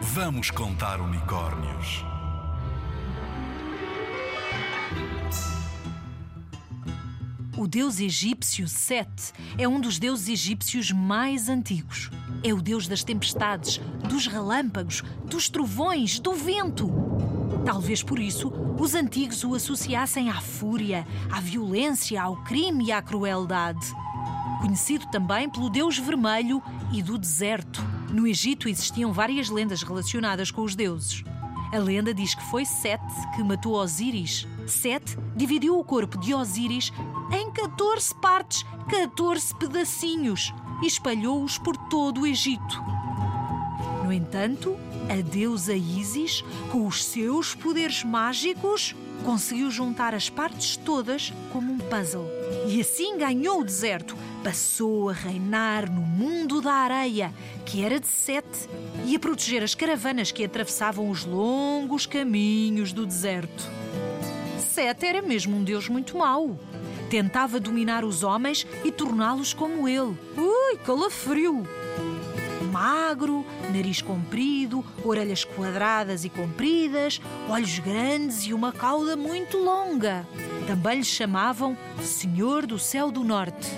Vamos contar unicórnios. O deus egípcio Set é um dos deuses egípcios mais antigos. É o deus das tempestades, dos relâmpagos, dos trovões, do vento. Talvez por isso os antigos o associassem à fúria, à violência, ao crime e à crueldade. Conhecido também pelo deus vermelho e do deserto. No Egito existiam várias lendas relacionadas com os deuses. A lenda diz que foi Set que matou Osíris. Set dividiu o corpo de Osíris em 14 partes, 14 pedacinhos, e espalhou-os por todo o Egito. No entanto, a deusa Ísis, com os seus poderes mágicos, conseguiu juntar as partes todas como um puzzle. E assim ganhou o deserto. Passou a reinar no mundo da areia, que era de Sete, e a proteger as caravanas que atravessavam os longos caminhos do deserto. Sete era mesmo um deus muito mau. Tentava dominar os homens e torná-los como ele. Ui, calafrio! Magro, nariz comprido, orelhas quadradas e compridas, olhos grandes e uma cauda muito longa. Também lhe chamavam Senhor do Céu do Norte.